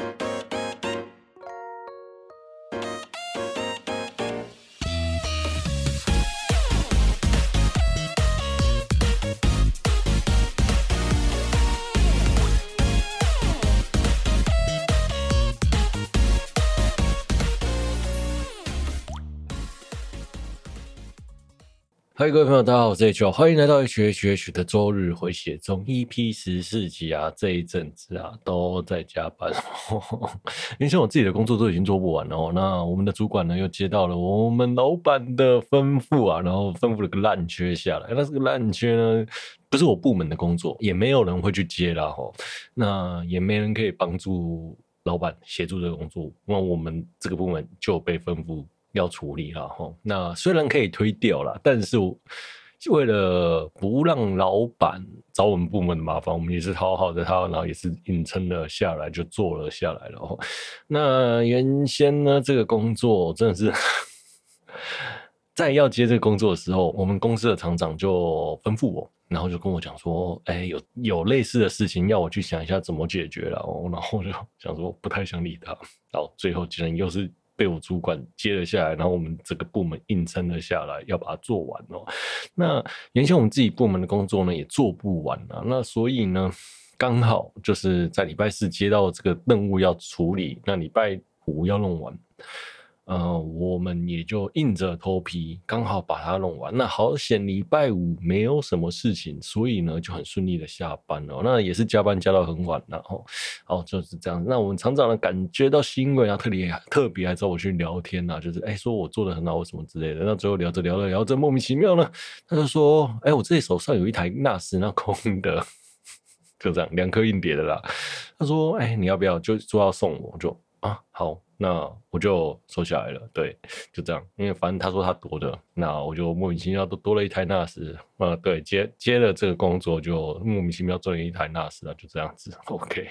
ん?嗨，各位朋友，大家好，我是 H，欢迎来到 H H H 的周日回血中 EP 十四集啊！这一阵子啊，都在加班，因为像我自己的工作都已经做不完了哦。那我们的主管呢，又接到了我们老板的吩咐啊，然后吩咐了个烂缺下来。那这个烂缺呢，不是我部门的工作，也没有人会去接了哈。那也没人可以帮助老板协助这个工作，那我们这个部门就被吩咐。要处理了哈，那虽然可以推掉了，但是为了不让老板找我们部门的麻烦，我们也是讨好着他，然后也是硬撑了下来，就做了下来了。那原先呢，这个工作真的是在要接这个工作的时候，我们公司的厂长就吩咐我，然后就跟我讲说：“哎，有有类似的事情要我去想一下怎么解决了。”然后我就想说不太想理他，然后最后竟然又是。被我主管接了下来，然后我们这个部门硬撑了下来，要把它做完哦。那原先我们自己部门的工作呢，也做不完啊。那所以呢，刚好就是在礼拜四接到这个任务要处理，那礼拜五要弄完。呃，我们也就硬着头皮，刚好把它弄完。那好险，礼拜五没有什么事情，所以呢就很顺利的下班了。那也是加班加到很晚，然后哦就是这样。那我们厂长呢感觉到欣慰啊，特别特别还找我去聊天呐、啊，就是哎说我做的很好，什么之类的。那最后聊着聊着聊着莫名其妙呢，他就说哎我这里手上有一台 NAS 那空的，就这样两颗硬碟的啦。他说哎你要不要就说要送，我就啊好。那我就收下来了，对，就这样，因为反正他说他多的，那我就莫名其妙都多了一台 NAS，呃，对，接接了这个工作就莫名其妙赚了一台 NAS 了，就这样子，OK。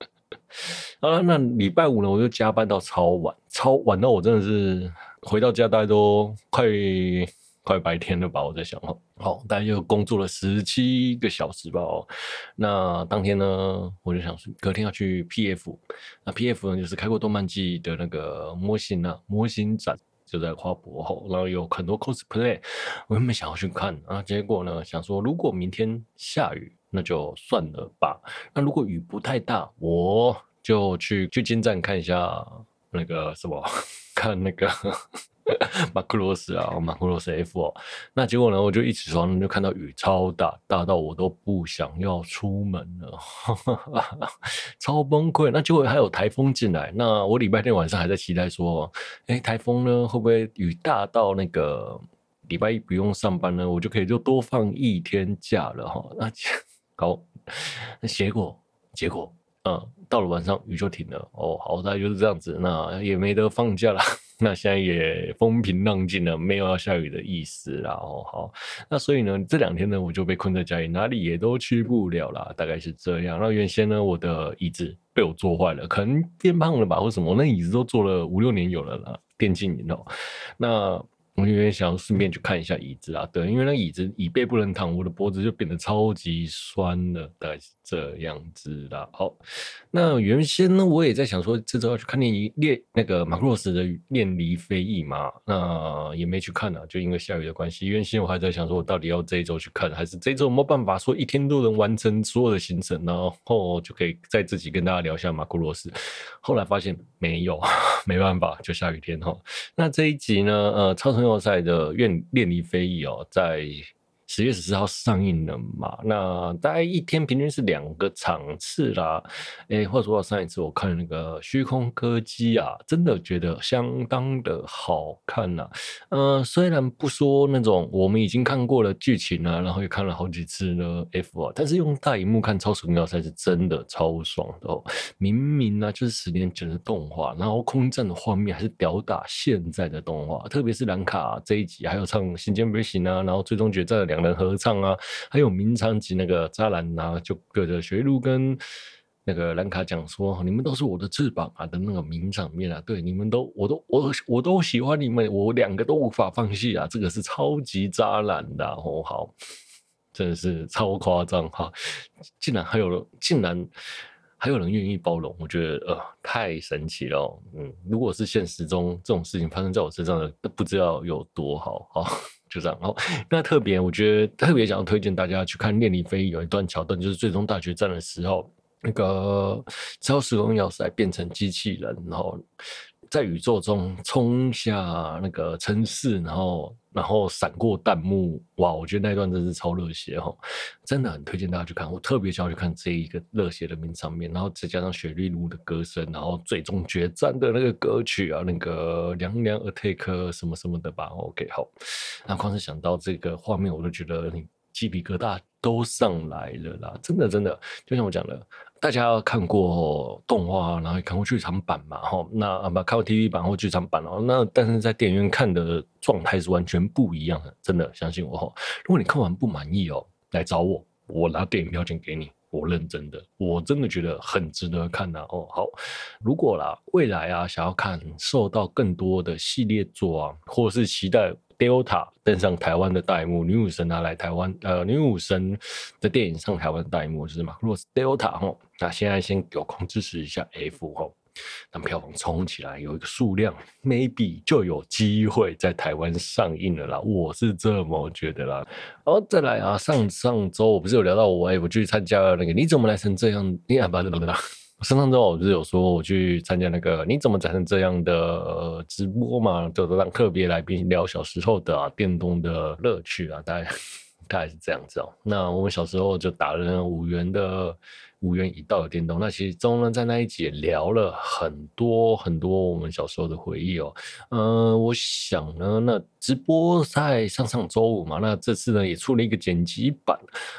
啊，那礼拜五呢，我就加班到超晚，超晚到我真的是回到家大概都快。快白天了吧？我在想哦，好，大概就工作了十七个小时吧。哦，那当天呢，我就想说，隔天要去 PF，那 PF 呢，就是开过动漫季的那个模型啊，模型展就在花博后，然后有很多 cosplay，我原本想要去看啊，结果呢，想说如果明天下雨，那就算了吧。那如果雨不太大，我就去去金站看一下那个什么，看那个。马库罗斯啊，马库罗斯 F 哦，那结果呢？我就一起床就看到雨超大，大到我都不想要出门了，超崩溃。那结果还有台风进来，那我礼拜天晚上还在期待说，哎，台风呢会不会雨大到那个礼拜一不用上班呢？我就可以就多放一天假了哈。那好，那结果结果，嗯，到了晚上雨就停了哦，好在就是这样子，那也没得放假了。那现在也风平浪静了，没有要下雨的意思啦。哦，好，那所以呢，这两天呢，我就被困在家里，哪里也都去不了啦，大概是这样。那原先呢，我的椅子被我坐坏了，可能变胖了吧，或什么，那椅子都坐了五六年有了啦，电竞椅哦。那。我有点想顺便去看一下椅子啊，对，因为那椅子椅背不能躺，我的脖子就变得超级酸了，大概是这样子啦。好，那原先呢，我也在想说，这周要去看电影练那个马克罗斯的练离飞翼嘛，那也没去看啊，就因为下雨的关系。原先我还在想说，我到底要这一周去看，还是这周没办法说一天都能完成所有的行程，然后就可以再自己跟大家聊一下马克罗斯。后来发现没有，没办法，就下雨天哈。那这一集呢，呃，超神要塞的练练离飞翼哦，在。十月十四号上映了嘛？那大概一天平均是两个场次啦。诶、欸，话说到上一次我看那个虚空歌姬啊，真的觉得相当的好看呐、啊。呃，虽然不说那种我们已经看过了剧情啊，然后也看了好几次的 F 啊，但是用大荧幕看超时空要塞是真的超爽的哦。明明呢、就是十年前的动画，然后空战的画面还是吊打现在的动画，特别是兰卡这一集还有唱《星间飞行》啊，然后最终决战的两。人合唱啊，还有鸣长及那个扎兰啊，就对着学路跟那个兰卡讲说：“你们都是我的翅膀啊”的那个名场面啊，对，你们都，我都，我我都喜欢你们，我两个都无法放弃啊，这个是超级扎兰的哦，好，真的是超夸张哈，竟然还有，竟然。还有人愿意包容，我觉得呃太神奇了。嗯，如果是现实中这种事情发生在我身上的，不知道有多好啊。就这样，然后那特别，我觉得特别想要推荐大家去看《恋李飞》有一段桥段，就是最终大决战的时候，那个超时空要塞变成机器人，然后。在宇宙中冲下那个城市，然后然后闪过弹幕，哇！我觉得那段真是超热血哈，真的很推荐大家去看。我特别想要去看这一个热血的名场面，然后再加上雪莉露的歌声，然后最终决战的那个歌曲啊，那个凉凉 attack 什么什么的吧。OK，好，那光是想到这个画面，我都觉得你鸡皮疙瘩都上来了啦！真的真的，就像我讲的。大家看过动画，然后也看过剧场版嘛？哈，那啊不看过 TV 版或剧场版哦。那但是在电影院看的状态是完全不一样的，真的相信我哈。如果你看完不满意哦，来找我，我拿电影票钱给你，我认真的，我真的觉得很值得看呐。哦，好，如果啦未来啊想要看受到更多的系列作啊，或者是期待。Delta 登上台湾的大荧幕，女武神拿来台湾，呃，女武神的电影上台湾的大荧幕是吗？如果是 Delta 哈，那现在先有空支持一下 F 哈，让票房冲起来，有一个数量，maybe 就有机会在台湾上映了啦。我是这么觉得啦。哦再来啊，上上周我不是有聊到我哎，我去参加那个，你怎么来成这样？你啊，不不不不。上上周我不是有说我去参加那个你怎么展成这样的、直播嘛？就是让特别来宾聊小时候的、啊、电动的乐趣啊，大概 大概是这样子哦。那我们小时候就打了五元的。五元一道的电动，那其实中呢，在那一集聊了很多很多我们小时候的回忆哦。嗯、我想呢，那直播在上上周五嘛，那这次呢也出了一个剪辑版，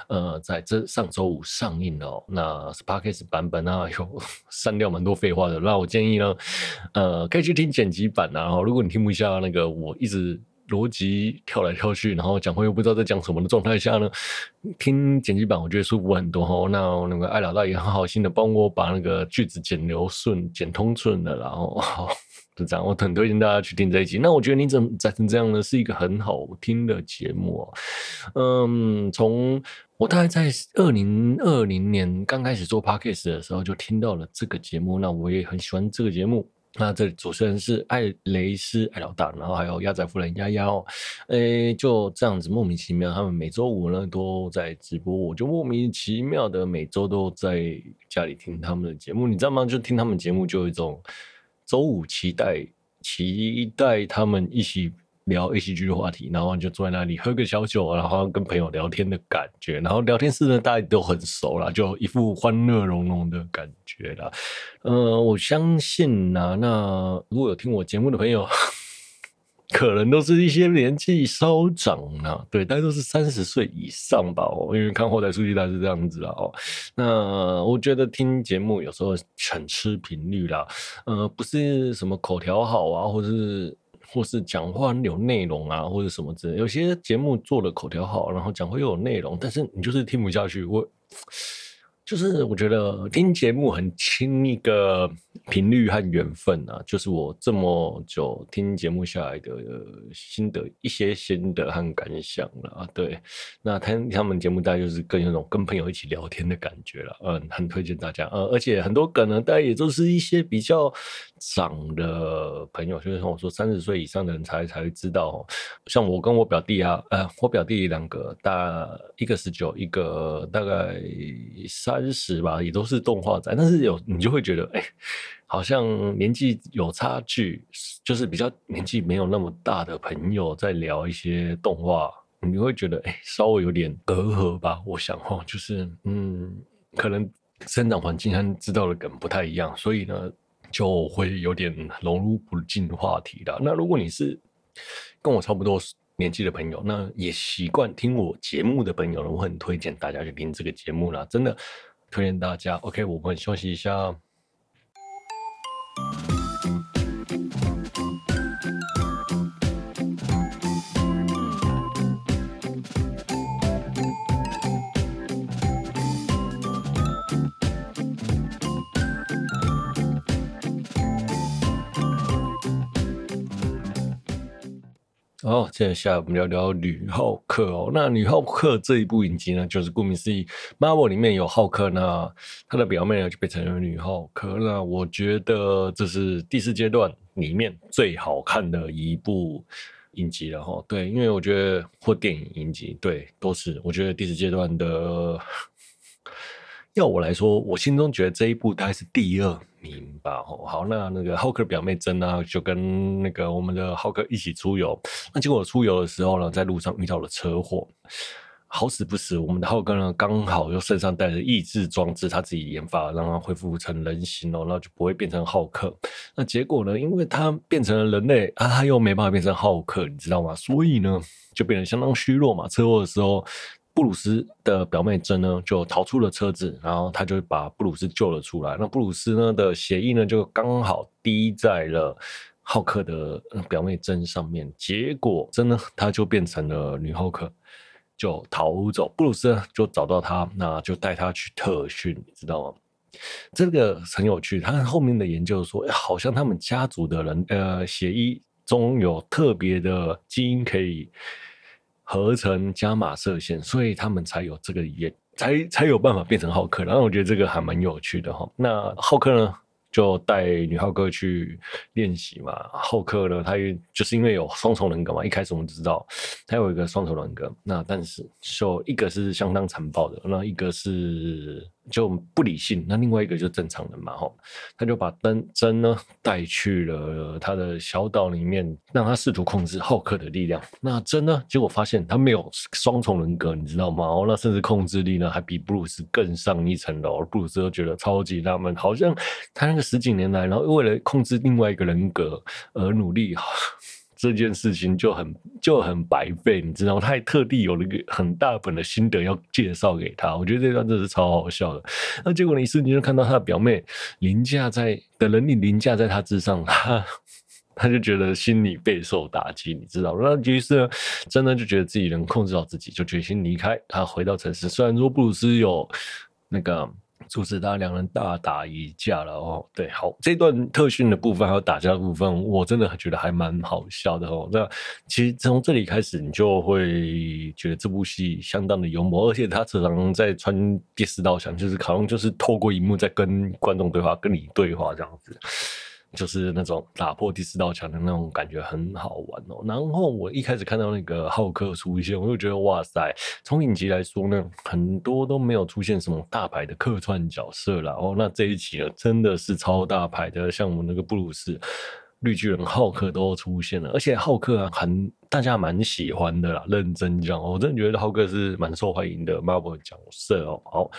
呃，在这上周五上映了、哦。那 Podcast 版本啊，有 删掉蛮多废话的。那我建议呢，呃，可以去听剪辑版啊。然后如果你听不下那个，我一直。逻辑跳来跳去，然后讲话又不知道在讲什么的状态下呢，听剪辑版我觉得舒服很多哈。那那个艾老大也很好心的帮我把那个句子剪流顺、剪通顺了，然后 就这样，我很推荐大家去听这一集。那我觉得你怎么展成这样呢？是一个很好听的节目哦。嗯，从我大概在二零二零年刚开始做 Podcast 的时候就听到了这个节目，那我也很喜欢这个节目。那这主持人是艾雷斯艾老大，然后还有鸭仔夫人丫丫哦，诶，就这样子莫名其妙，他们每周五呢都在直播，我就莫名其妙的每周都在家里听他们的节目，你知道吗？就听他们节目就有一种周五期待期待他们一起。聊 ACG 的话题，然后就坐在那里喝个小酒，然后跟朋友聊天的感觉。然后聊天室呢，大家都很熟啦，就一副欢乐融融的感觉啦。呃，我相信呐，那如果有听我节目的朋友，可能都是一些年纪稍长啊，对，大家都是三十岁以上吧。哦，因为看后台数据，大概是这样子啦。哦，那我觉得听节目有时候很吃频率啦。呃，不是什么口条好啊，或者是。或是讲话有内容啊，或者什么之类，有些节目做的口条好，然后讲话又有内容，但是你就是听不下去。我。就是我觉得听节目很亲一个频率和缘分啊，就是我这么久听节目下来的心得，一些心得和感想了啊。对，那听他们节目大概就是跟那种跟朋友一起聊天的感觉了，嗯，很推荐大家，呃、而且很多梗呢，大家也都是一些比较长的朋友，就是像我说三十岁以上的人才才会知道，像我跟我表弟啊，呃，我表弟两个大一个十九，一个大概三。三十吧，也都是动画仔，但是有你就会觉得，哎、好像年纪有差距，就是比较年纪没有那么大的朋友在聊一些动画，你会觉得，哎、稍微有点隔阂吧。我想哦，就是，嗯，可能生长环境和知道的梗不太一样，所以呢，就会有点融入不进话题的。那如果你是跟我差不多年纪的朋友，那也习惯听我节目的朋友呢，我很推荐大家去听这个节目啦，真的推荐大家。OK，我们休息一下。好，接下来我们聊聊女浩克哦。那女浩克这一部影集呢，就是顾名思义，Marvel 里面有浩克，那他的表妹呢就变成了女浩克。那我觉得这是第四阶段里面最好看的一部影集了哈。对，因为我觉得或电影影集，对，都是我觉得第四阶段的。要我来说，我心中觉得这一部大概是第二明白哦。好，那那个浩克表妹珍呢，就跟那个我们的浩克一起出游。那结果出游的时候呢，在路上遇到了车祸。好死不死，我们的浩克呢，刚好又身上带着抑制装置，他自己研发，让他恢复成人形哦，然后就不会变成浩克。那结果呢，因为他变成了人类啊，他又没办法变成浩克，你知道吗？所以呢，就变得相当虚弱嘛。车祸的时候。布鲁斯的表妹珍呢，就逃出了车子，然后他就把布鲁斯救了出来。那布鲁斯呢的血液呢，就刚好滴在了浩克的表妹珍上面。结果珍呢，他就变成了女浩克，就逃走。布鲁斯就找到他，那就带他去特训，你知道吗？这个很有趣。他后面的研究说，好像他们家族的人，呃，血液中有特别的基因可以。合成伽马射线，所以他们才有这个也才才有办法变成浩克。然后我觉得这个还蛮有趣的哈。那浩克呢，就带女浩克去练习嘛。浩克呢，他也就是因为有双重人格嘛。一开始我们知道他有一个双重人格，那但是就一个是相当残暴的，那一个是。就不理性，那另外一个就正常人嘛，吼，他就把灯针呢带去了他的小岛里面，让他试图控制浩克的力量。那针呢，结果发现他没有双重人格，你知道吗？哦，那甚至控制力呢还比布鲁斯更上一层楼。布鲁斯都觉得超级纳闷，好像他那个十几年来，然后为了控制另外一个人格而努力。这件事情就很就很白费，你知道吗？他还特地有了一个很大本的心得要介绍给他，我觉得这段真的是超好笑的。那结果你一瞬间就看到他的表妹凌驾在的能力凌驾在他之上，他 他就觉得心里备受打击，你知道？那于是呢，真的就觉得自己能控制好自己，就决心离开。他回到城市，虽然说布鲁斯有那个。阻止他两人大打一架了哦，对，好，这段特训的部分还有打架的部分，我真的觉得还蛮好笑的哦。那其实从这里开始，你就会觉得这部戏相当的幽默，而且他常常在穿第四道墙，就是好像就是透过荧幕在跟观众对话，跟你对话这样子。就是那种打破第四道墙的那种感觉很好玩哦。然后我一开始看到那个浩克出现，我就觉得哇塞，从影集来说呢，很多都没有出现什么大牌的客串角色了。哦，那这一集呢，真的是超大牌的，像我们那个布鲁斯。绿巨人浩克都出现了，而且浩克啊，很大家蛮喜欢的啦。认真讲，我真的觉得浩克是蛮受欢迎的 Marvel 角色哦。好，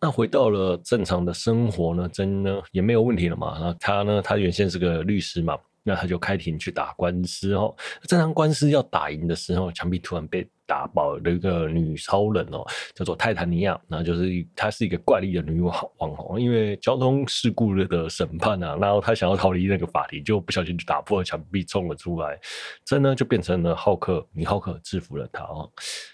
那回到了正常的生活呢，真呢也没有问题了嘛。那他呢，他原先是个律师嘛，那他就开庭去打官司哦。正当官司要打赢的时候，墙壁突然被。打爆的一个女超人哦，叫做泰坦尼亚，那就是她是一个怪力的女网红，因为交通事故的审判啊，然后她想要逃离那个法庭，就不小心就打破了墙壁冲了出来，这呢就变成了浩克，女浩克制服了她哦。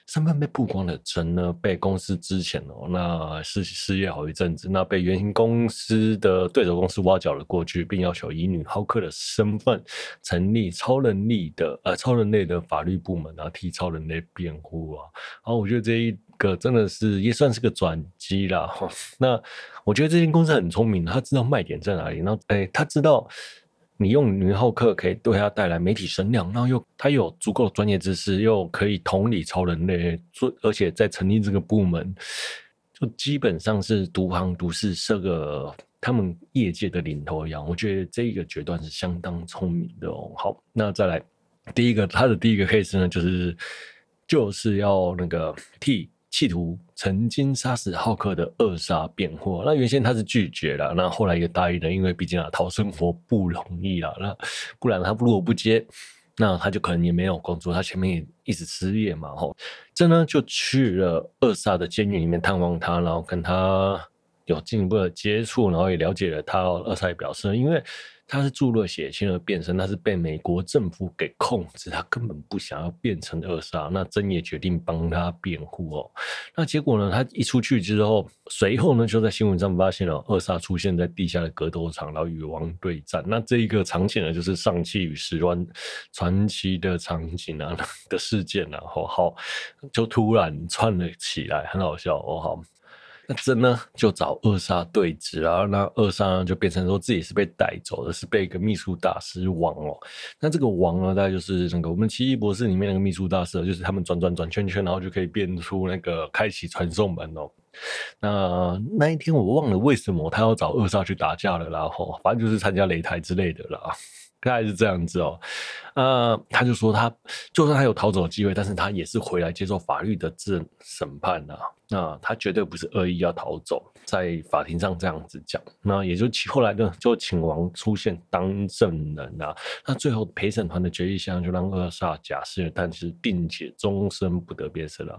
身份被曝光的珍呢，被公司之前哦，那失失业好一阵子，那被原型公司的对手公司挖角了过去，并要求以女浩克的身份成立超能力的呃超人类的法律部门，然后替超人类辩。护啊，然后我觉得这一个真的是也算是个转机啦。那我觉得这间公司很聪明，他知道卖点在哪里。然后，哎，他知道你用女浩克可以对他带来媒体声量，然后又他有足够的专业知识，又可以同理超人类，做而且在成立这个部门，就基本上是独行独市，设个他们业界的领头羊。我觉得这一个决断是相当聪明的哦。好，那再来第一个，他的第一个 case 呢，就是。就是要那个替企图曾经杀死浩克的二杀辩护。那原先他是拒绝了，那后来也答应了，因为毕竟啊，讨生活不容易了。那不然他如果不接，那他就可能也没有工作，他前面也一直失业嘛。吼，这呢就去了二杀的监狱里面探望他，然后跟他有进一步的接触，然后也了解了他二莎表示，因为。他是注入血清而变身，他是被美国政府给控制，他根本不想要变成二杀。那真也决定帮他辩护哦。那结果呢？他一出去之后，随后呢就在新闻上发现了二杀出现在地下的格斗场，然后与王对战。那这一个场景呢，就是上气与十万传奇的场景啊的 事件啊，好好就突然串了起来，很好笑哦，好。那真呢就找二杀对峙啊，那二杀呢就变成说自己是被带走的，是被一个秘书大师王哦。那这个王呢，大概就是那个我们奇异博士里面那个秘书大师，就是他们转转转圈圈，然后就可以变出那个开启传送门哦。那那一天我忘了为什么他要找二杀去打架了，然后反正就是参加擂台之类的了。大概是这样子哦，呃，他就说他就算他有逃走的机会，但是他也是回来接受法律的这审判呐。那他绝对不是恶意要逃走，在法庭上这样子讲。那也就后来呢，就请王出现当证人啊。那最后陪审团的决议项就让厄萨假释，但是并且终身不得变色了。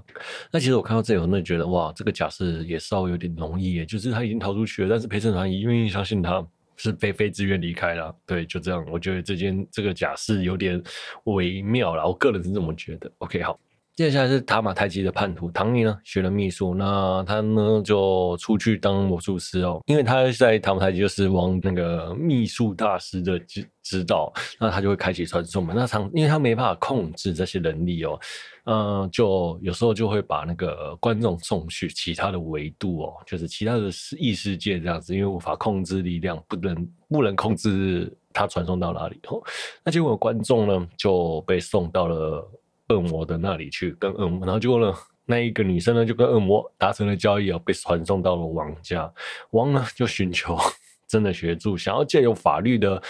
那其实我看到这里，我真的觉得哇，这个假释也稍微有点容易耶，就是他已经逃出去了，但是陪审团也愿意相信他。是被非自愿离开了，对，就这样。我觉得这件这个假释有点微妙了，我个人是这么觉得。OK，好，接下来是塔马太基的叛徒唐尼呢，学了秘术，那他呢就出去当魔术师哦，因为他在塔马太基就是往那个秘术大师的指指导，那他就会开启传送门。那唐因为他没办法控制这些能力哦。嗯，就有时候就会把那个观众送去其他的维度哦，就是其他的异世界这样子，因为无法控制力量，不能不能控制他传送到哪里哦。那结果观众呢就被送到了恶魔的那里去，跟恶魔，然后结果呢，那一个女生呢就跟恶魔达成了交易哦，被传送到了王家。王呢就寻求 真的协助，想要借由法律的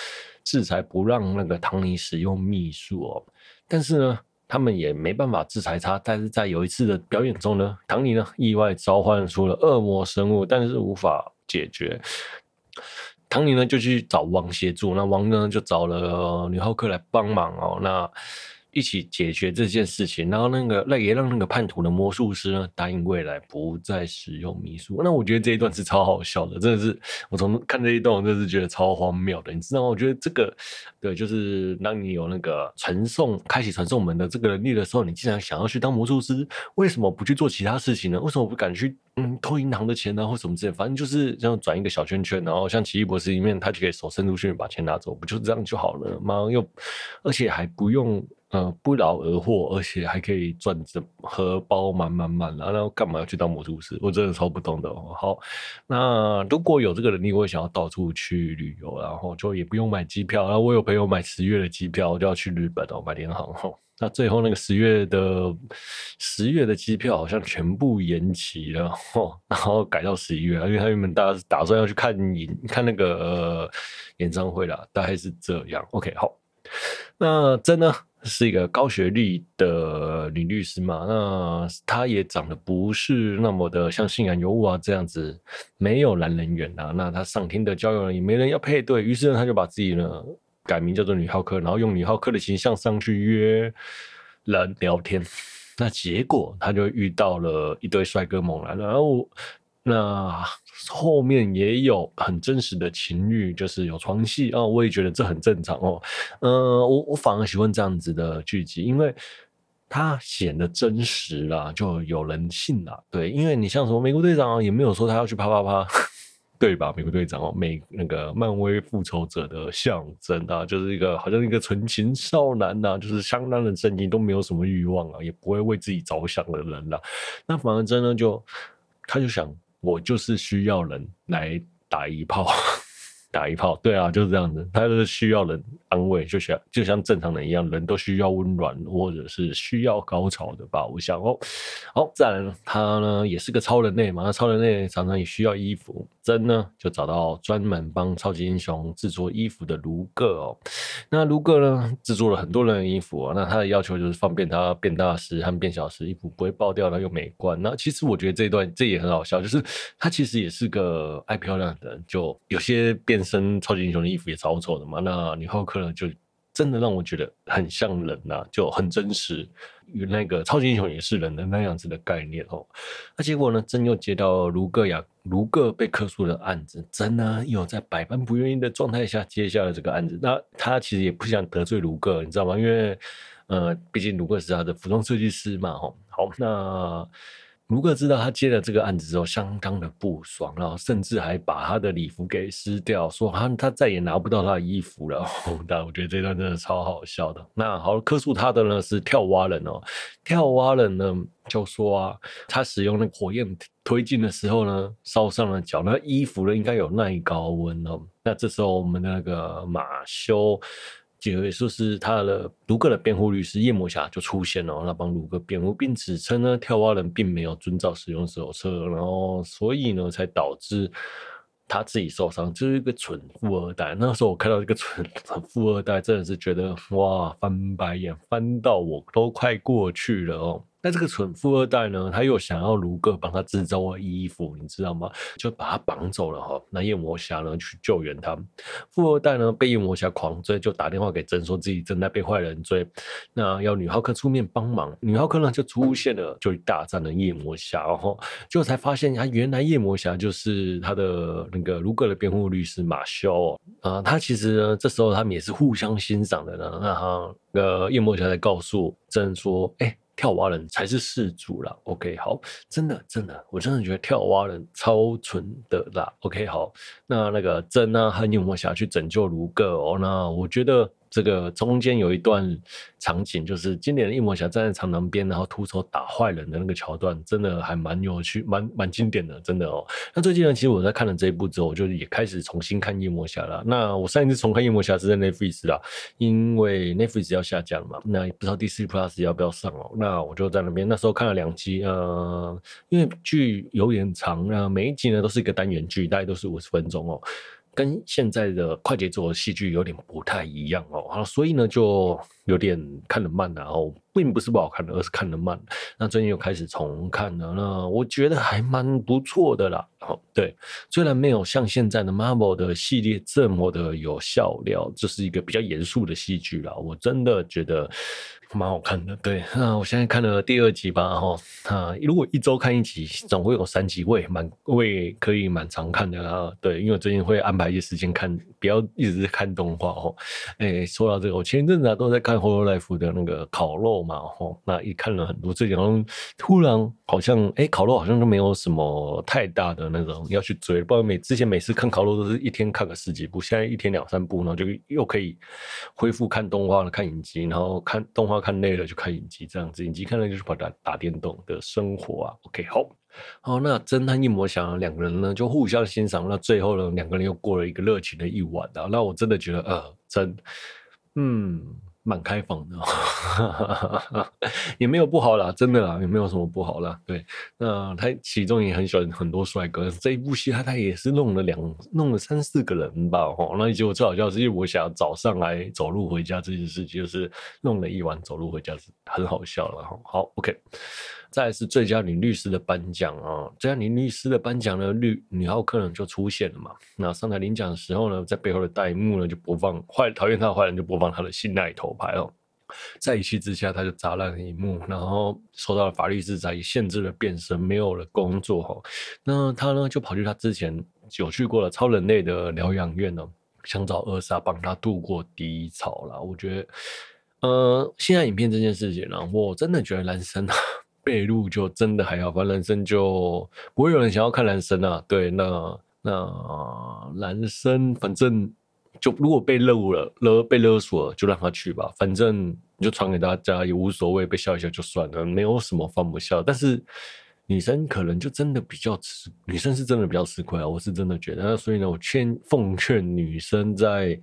制裁，不让那个唐尼使用秘术哦，但是呢。他们也没办法制裁他，但是在有一次的表演中呢，唐尼呢意外召唤出了恶魔生物，但是无法解决。唐尼呢就去找王协助，那王呢就找了女浩克来帮忙哦。那一起解决这件事情，然后那个那也让那个叛徒的魔术师呢答应未来不再使用迷术。那我觉得这一段是超好笑的，真的是我从看这一段，我真的是觉得超荒谬的。你知道吗？我觉得这个对，就是当你有那个传送、开启传送门的这个能力的时候，你竟然想要去当魔术师，为什么不去做其他事情呢？为什么不敢去嗯偷银行的钱呢，或什么之类？反正就是这样转一个小圈圈，然后像奇异博士里面，他就可以手伸出去把钱拿走，不就这样就好了吗？又而且还不用。呃，不劳而获，而且还可以赚着荷包满满满，然后干嘛要去当魔术师？我真的超不懂的哦。好，那如果有这个能力，我也想要到处去旅游，然后就也不用买机票。然后我有朋友买十月的机票，就要去日本哦，买联航哦。那最后那个十月的十月的机票好像全部延期了，然后改到十一月，因为他原本大家是打算要去看演看那个、呃、演唱会啦，大概是这样。OK，好，那真的。是一个高学历的女律师嘛？那她也长得不是那么的像性感尤物啊这样子，没有男人缘啊。那她上天的交友呢也没人要配对，于是呢，她就把自己呢改名叫做女浩克，然后用女浩克的形象上去约人聊天。那结果她就遇到了一堆帅哥猛男，然后。那后面也有很真实的情侣，就是有床戏啊，我也觉得这很正常哦。呃，我我反而喜欢这样子的剧集，因为它显得真实啦，就有人信啦。对，因为你像什么美国队长啊也没有说他要去啪啪啪，对吧？美国队长哦，美那个漫威复仇者的象征啊，就是一个好像一个纯情少男呐，就是相当的正经，都没有什么欲望啊，也不会为自己着想的人啦。那反而真的就他就想。我就是需要人来打一炮，打一炮，对啊，就是这样子。他就是需要人安慰，就像就像正常人一样，人都需要温暖或者是需要高潮的吧。我想哦，好，再来呢，他呢也是个超人类嘛，那超人类常常也需要衣服。真呢就找到专门帮超级英雄制作衣服的卢各哦。那卢各呢制作了很多人的衣服哦，那他的要求就是方便他变大时和变小时，衣服不会爆掉，然后又美观。那其实我觉得这一段这也很好笑，就是他其实也是个爱漂亮的人，就有些变身超级英雄的衣服也超丑的嘛。那女浩克呢就。真的让我觉得很像人呐、啊，就很真实，与那个超级英雄也是人的那样子的概念哦。那结果呢，真又接到卢戈亚卢戈被克诉的案子，真呢又在百般不愿意的状态下接下了这个案子。那他其实也不想得罪卢戈，你知道吗？因为呃，毕竟卢戈是他的服装设计师嘛，吼。好，那。卢克知道他接了这个案子之后，相当的不爽，然后甚至还把他的礼服给撕掉，说他他再也拿不到他的衣服了。但我觉得这段真的超好笑的。那好，客诉他的呢是跳蛙人哦，跳蛙人呢就说啊，他使用那个火焰推进的时候呢，烧伤了脚，那衣服呢应该有耐高温哦。那这时候我们的那个马修。也就是他的卢克的辩护律师夜魔侠就出现了，那帮卢克辩护，并指称呢跳蛙人并没有遵照使用手册，然后所以呢才导致他自己受伤，就是一个蠢富二代。那时候我看到这个蠢富二代，真的是觉得哇，翻白眼翻到我都快过去了哦。那这个蠢富二代呢，他又想要卢哥帮他制造衣服，你知道吗？就把他绑走了哈。那夜魔侠呢去救援他，富二代呢被夜魔侠狂追，就打电话给珍，说自己正在被坏人追，那要女浩克出面帮忙。女浩克呢就出现了，就大战了夜魔侠，然后就才发现，他原来夜魔侠就是他的那个卢哥的辩护律师马修。啊，他其实呢这时候他们也是互相欣赏的呢。那他呃夜魔侠在告诉珍说，哎。跳蛙人才是事主啦。OK，好，真的真的，我真的觉得跳蛙人超蠢的啦。OK，好，那那个珍呢，和夜魔侠去拯救卢哥哦，那我觉得。这个中间有一段场景，就是经典的夜魔侠站在长廊边，然后徒手打坏人的那个桥段，真的还蛮有趣，蛮蛮经典的，真的哦。那最近呢，其实我在看了这一部之后，我就也开始重新看夜魔侠了。那我上一次重看夜魔侠是在 Netflix 啦，因为 Netflix 要下架了嘛，那也不知道 Disney Plus 要不要上哦。那我就在那边，那时候看了两集，呃，因为剧有点长，那每一集呢都是一个单元剧，大概都是五十分钟哦。跟现在的快节奏的戏剧有点不太一样哦，好所以呢就有点看得慢，然后并不是不好看的，而是看得慢。那最近又开始重看了，那我觉得还蛮不错的啦。哦，对，虽然没有像现在的 Marvel 的系列这么的有笑料，这是一个比较严肃的戏剧啦，我真的觉得。蛮好看的，对，那我现在看了第二集吧，哈，啊，如果一周看一集，总会有三集，我也蛮，我也可以蛮常看的啊，对，因为我最近会安排一些时间看，不要一直在看动画，哈，哎，说到这个，我前一阵子啊都在看《Hololive》的那个烤肉嘛，哈，那一看了很多，最近好像突然好像，哎，烤肉好像都没有什么太大的那种要去追，不然每之前每次看烤肉都是一天看个十几部，现在一天两三部，然后就又可以恢复看动画了，看影集，然后看动画。看累了就看影集，这样子影集看了就是把打打电动的生活啊。OK，好，好，那侦探一模想两个人呢就互相欣赏，那最后呢两个人又过了一个热情的一晚啊。那我真的觉得，呃，真，嗯。蛮开放的，也没有不好啦，真的啦，也没有什么不好啦。对，那他其中也很喜欢很多帅哥，这一部戏他他也是弄了两弄了三四个人吧，哈。那结果最好笑是，因为我想早上来走路回家这件事情，就是弄了一晚走路回家很好笑了。好，OK。再是最佳女律师的颁奖啊，最佳女律师的颁奖呢，女女浩克呢就出现了嘛。那上台领奖的时候呢，在背后的弹幕呢就播放坏讨厌他的坏人就播放他的信赖头牌哦。在一气之下，他就砸烂了荧幕，然后受到了法律制裁，限制了变身，没有了工作哈。那他呢就跑去他之前有去过了超人类的疗养院呢，想找厄莎帮他度过低潮了。我觉得，呃，性爱影片这件事情呢，我真的觉得男生啊。被录就真的还好，反正男生就不会有人想要看男生啊。对，那那男生反正就如果被录了勒被勒索，就让他去吧，反正你就传给大家也无所谓，被笑一笑就算了，没有什么放不下。但是。女生可能就真的比较吃，女生是真的比较吃亏啊，我是真的觉得。那所以呢，我劝奉劝女生在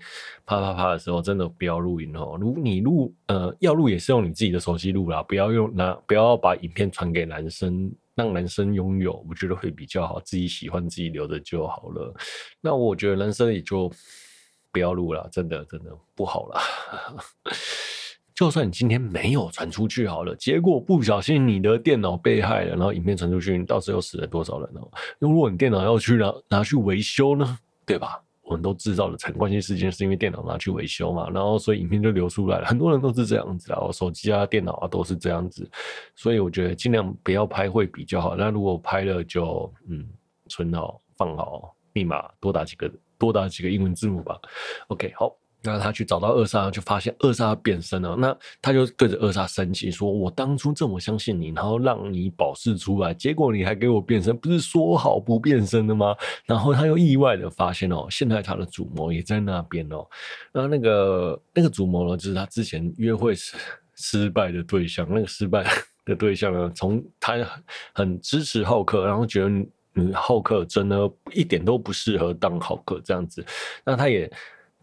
啪啪啪的时候，真的不要录影哦。如你录，呃，要录也是用你自己的手机录啦，不要用拿，不要把影片传给男生，让男生拥有，我觉得会比较好。自己喜欢自己留着就好了。那我觉得男生也就不要录了，真的真的不好啦。就算你今天没有传出去好了，结果不小心你的电脑被害了，然后影片传出去，你到时候死了多少人哦？如果你电脑要去拿拿去维修呢，对吧？我们都制造的层关系事件是因为电脑拿去维修嘛，然后所以影片就流出来了，很多人都是这样子啊，我手机啊、电脑啊都是这样子，所以我觉得尽量不要拍会比较好。那如果拍了就嗯存好放好密码，多打几个多打几个英文字母吧。OK，好。那他去找到二莎，就发现二莎变身了。那他就对着二莎生气，说：“我当初这么相信你，然后让你保释出来，结果你还给我变身，不是说好不变身的吗？”然后他又意外的发现哦，现在他的主谋也在那边哦。那那个那个主谋呢，就是他之前约会失失败的对象。那个失败 的对象呢，从他很支持浩克，然后觉得嗯，浩克真的一点都不适合当浩克这样子。那他也。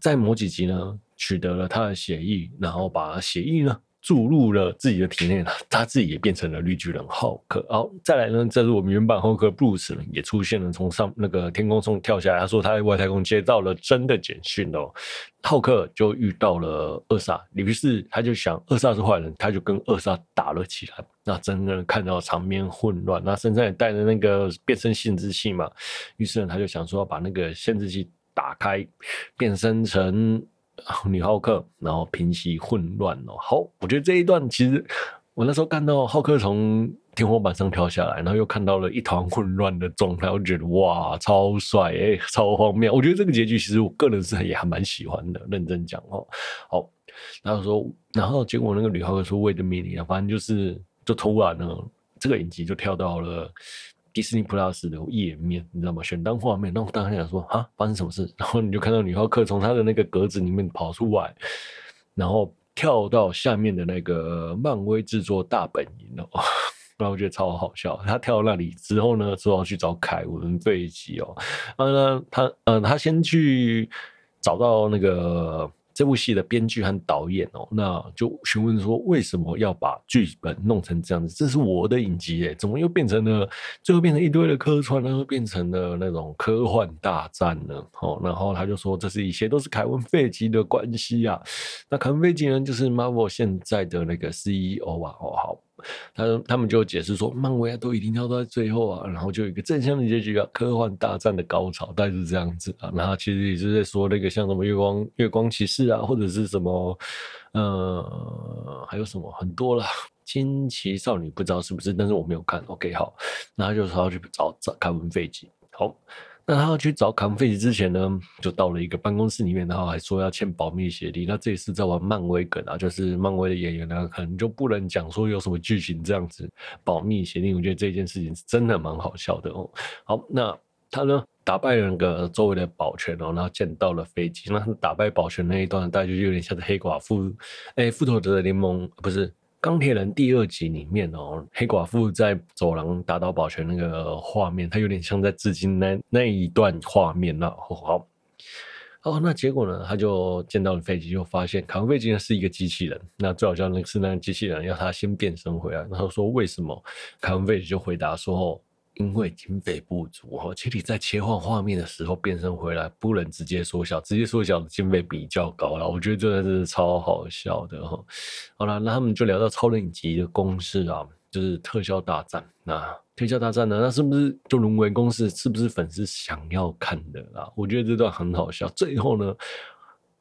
在某几集呢，取得了他的血液，然后把血液呢注入了自己的体内，他自己也变成了绿巨人浩克。好，再来呢，这是我们原版浩克布鲁斯，也出现了，从上那个天空中跳下来，他说他在外太空接到了真的简讯哦。浩克就遇到了二莎，于是他就想二莎是坏人，他就跟二莎打了起来。那真的看到场面混乱，那身上也带着那个变身限制器嘛，于是呢，他就想说要把那个限制器。打开，变身成女浩克，然后平息混乱哦。好，我觉得这一段其实我那时候看到浩克从天花板上跳下来，然后又看到了一团混乱的状态，我觉得哇，超帅哎、超荒谬。我觉得这个结局其实我个人是也还蛮喜欢的，认真讲哦。好，然后说，然后结果那个女浩克说 Wait a minute 啊，反正就是就突然呢，这个影集就跳到了。迪士尼 Plus 的页面，你知道吗？选单画面，然后当时想说啊，发生什么事？然后你就看到女浩克从他的那个格子里面跑出来，然后跳到下面的那个漫威制作大本营哦。然后我觉得超好笑。他跳到那里之后呢，说要去找凯文·费吉哦。然后呢，他嗯，他先去找到那个。这部戏的编剧和导演哦，那就询问说，为什么要把剧本弄成这样子？这是我的影集诶，怎么又变成了最后变成一堆的客串，然后变成了那种科幻大战呢？哦，然后他就说，这是一些都是凯文·费奇的关系啊。那凯文·费奇呢，就是 Marvel 现在的那个 CEO 啊。哦，好。他他们就解释说，漫威啊都一定要在最后啊，然后就有一个正向的结局啊，科幻大战的高潮，大概是这样子啊。然后其实也是在说那个像什么月光月光骑士啊，或者是什么呃，还有什么很多啦，惊奇少女不知道是不是，但是我没有看。OK，好，然后就说要去找找凯文费吉，好。那他要去找凯文费奇之前呢，就到了一个办公室里面，然后还说要签保密协议。那这也是在玩漫威梗啊，就是漫威的演员呢，可能就不能讲说有什么剧情这样子保密协定。我觉得这件事情是真的蛮好笑的哦。好，那他呢打败了那个周围的保全哦，然后见到了飞机。那打败保全那一段，大概就有点像是黑寡妇，哎，复仇者联盟不是。钢铁人第二集里面哦，黑寡妇在走廊打倒保全那个画面，它有点像在致敬那那一段画面了。好，哦，那结果呢，他就见到了飞机，就发现卡文费吉是一个机器人。那最好笑的是，那个机器人要他先变身回来，然后说为什么？卡文费吉就回答说。因为经费不足哈，其实你在切换画面的时候变身回来不能直接缩小，直接缩小的经费比较高了。我觉得这个是超好笑的哈。好了，那他们就聊到超人影集的公式啊，就是特效大战。那特效大战呢，那是不是就沦为公式？是不是粉丝想要看的啦？我觉得这段很好笑。最后呢，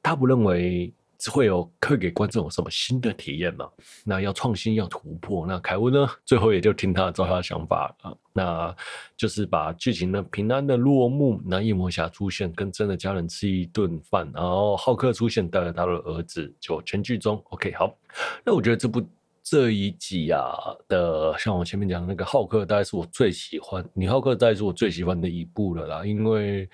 他不认为。会有会给观众有什么新的体验嘛？那要创新，要突破。那凯文呢？最后也就听他照他的想法啊，那就是把剧情呢平安的落幕。那夜魔侠出现，跟真的家人吃一顿饭，然后浩克出现，带了他的儿子，就全剧终。OK，好。那我觉得这部这一集啊的，像我前面讲的那个浩克，大概是我最喜欢，女浩克大概是我最喜欢的一部了啦，因为。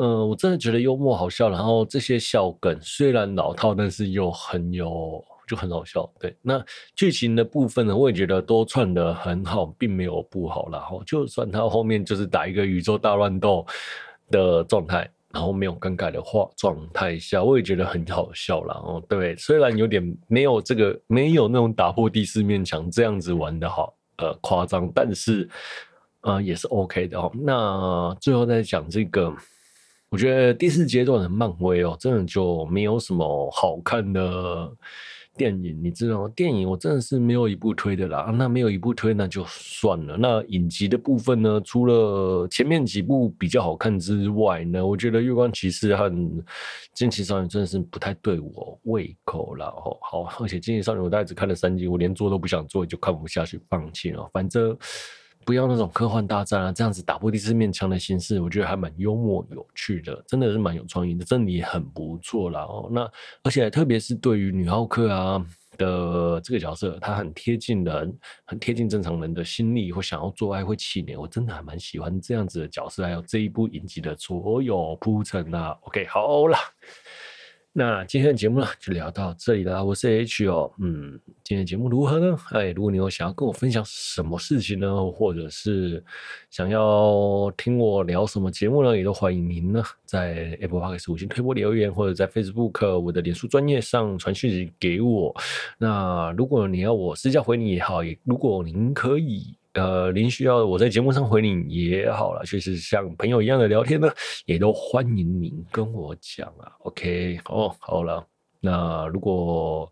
嗯，我真的觉得幽默好笑，然后这些笑梗虽然老套，但是又很有，就很好笑。对，那剧情的部分呢，我也觉得都串的很好，并没有不好。然后就算他后面就是打一个宇宙大乱斗的状态，然后没有更改的话状态下，我也觉得很好笑。然后对，虽然有点没有这个没有那种打破第四面墙这样子玩的好，呃，夸张，但是呃也是 OK 的哦。那最后再讲这个。我觉得第四阶段的漫威哦，真的就没有什么好看的电影，你知道吗？电影我真的是没有一部推的啦。那没有一部推，那就算了。那影集的部分呢？除了前面几部比较好看之外呢，我觉得《月光骑士》和《惊奇少女》真的是不太对我胃口了。哦，好，而且《惊奇少女》我大概只看了三集，我连做都不想做，就看不下去，放弃了。反正。不要那种科幻大战啊，这样子打破第四面墙的形式，我觉得还蛮幽默有趣的，真的是蛮有创意的，真的也很不错啦哦。那而且特别是对于女浩克啊的这个角色，她很贴近人，很贴近正常人的心理，或想要做爱，会气馁，我真的还蛮喜欢这样子的角色，还有这一部影集的所有铺陈啊。OK，好啦。那今天的节目呢，就聊到这里了。我是 H 哦，嗯，今天节目如何呢？哎，如果你有想要跟我分享什么事情呢，或者是想要听我聊什么节目呢，也都欢迎您呢在 Apple Podcast 五星推播留言，或者在 Facebook 我的脸书专业上传讯息给我。那如果你要我私下回你也好，也如果您可以。呃，您需要我在节目上回你也好了，就是像朋友一样的聊天呢，也都欢迎您跟我讲啊。OK，哦，好了，那如果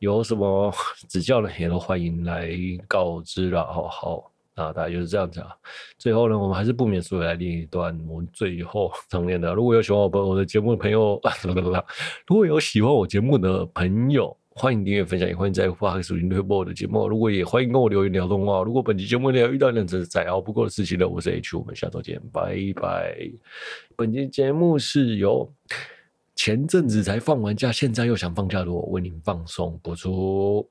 有什么 指教呢，也都欢迎来告知了。好好，那大概就是这样子啊。最后呢，我们还是不免俗来练一段我们最后 常念的。如果有喜欢我我的节目的朋友，如果有喜欢我节目的朋友。欢迎订阅、分享，也欢迎在发黑属性推播我的节目。如果也欢迎跟我留言聊动画。如果本期节目里遇到任何再熬不过的事情呢，我是 H，我们下周见，拜拜。本期节目是由前阵子才放完假，现在又想放假的我为您放送播出。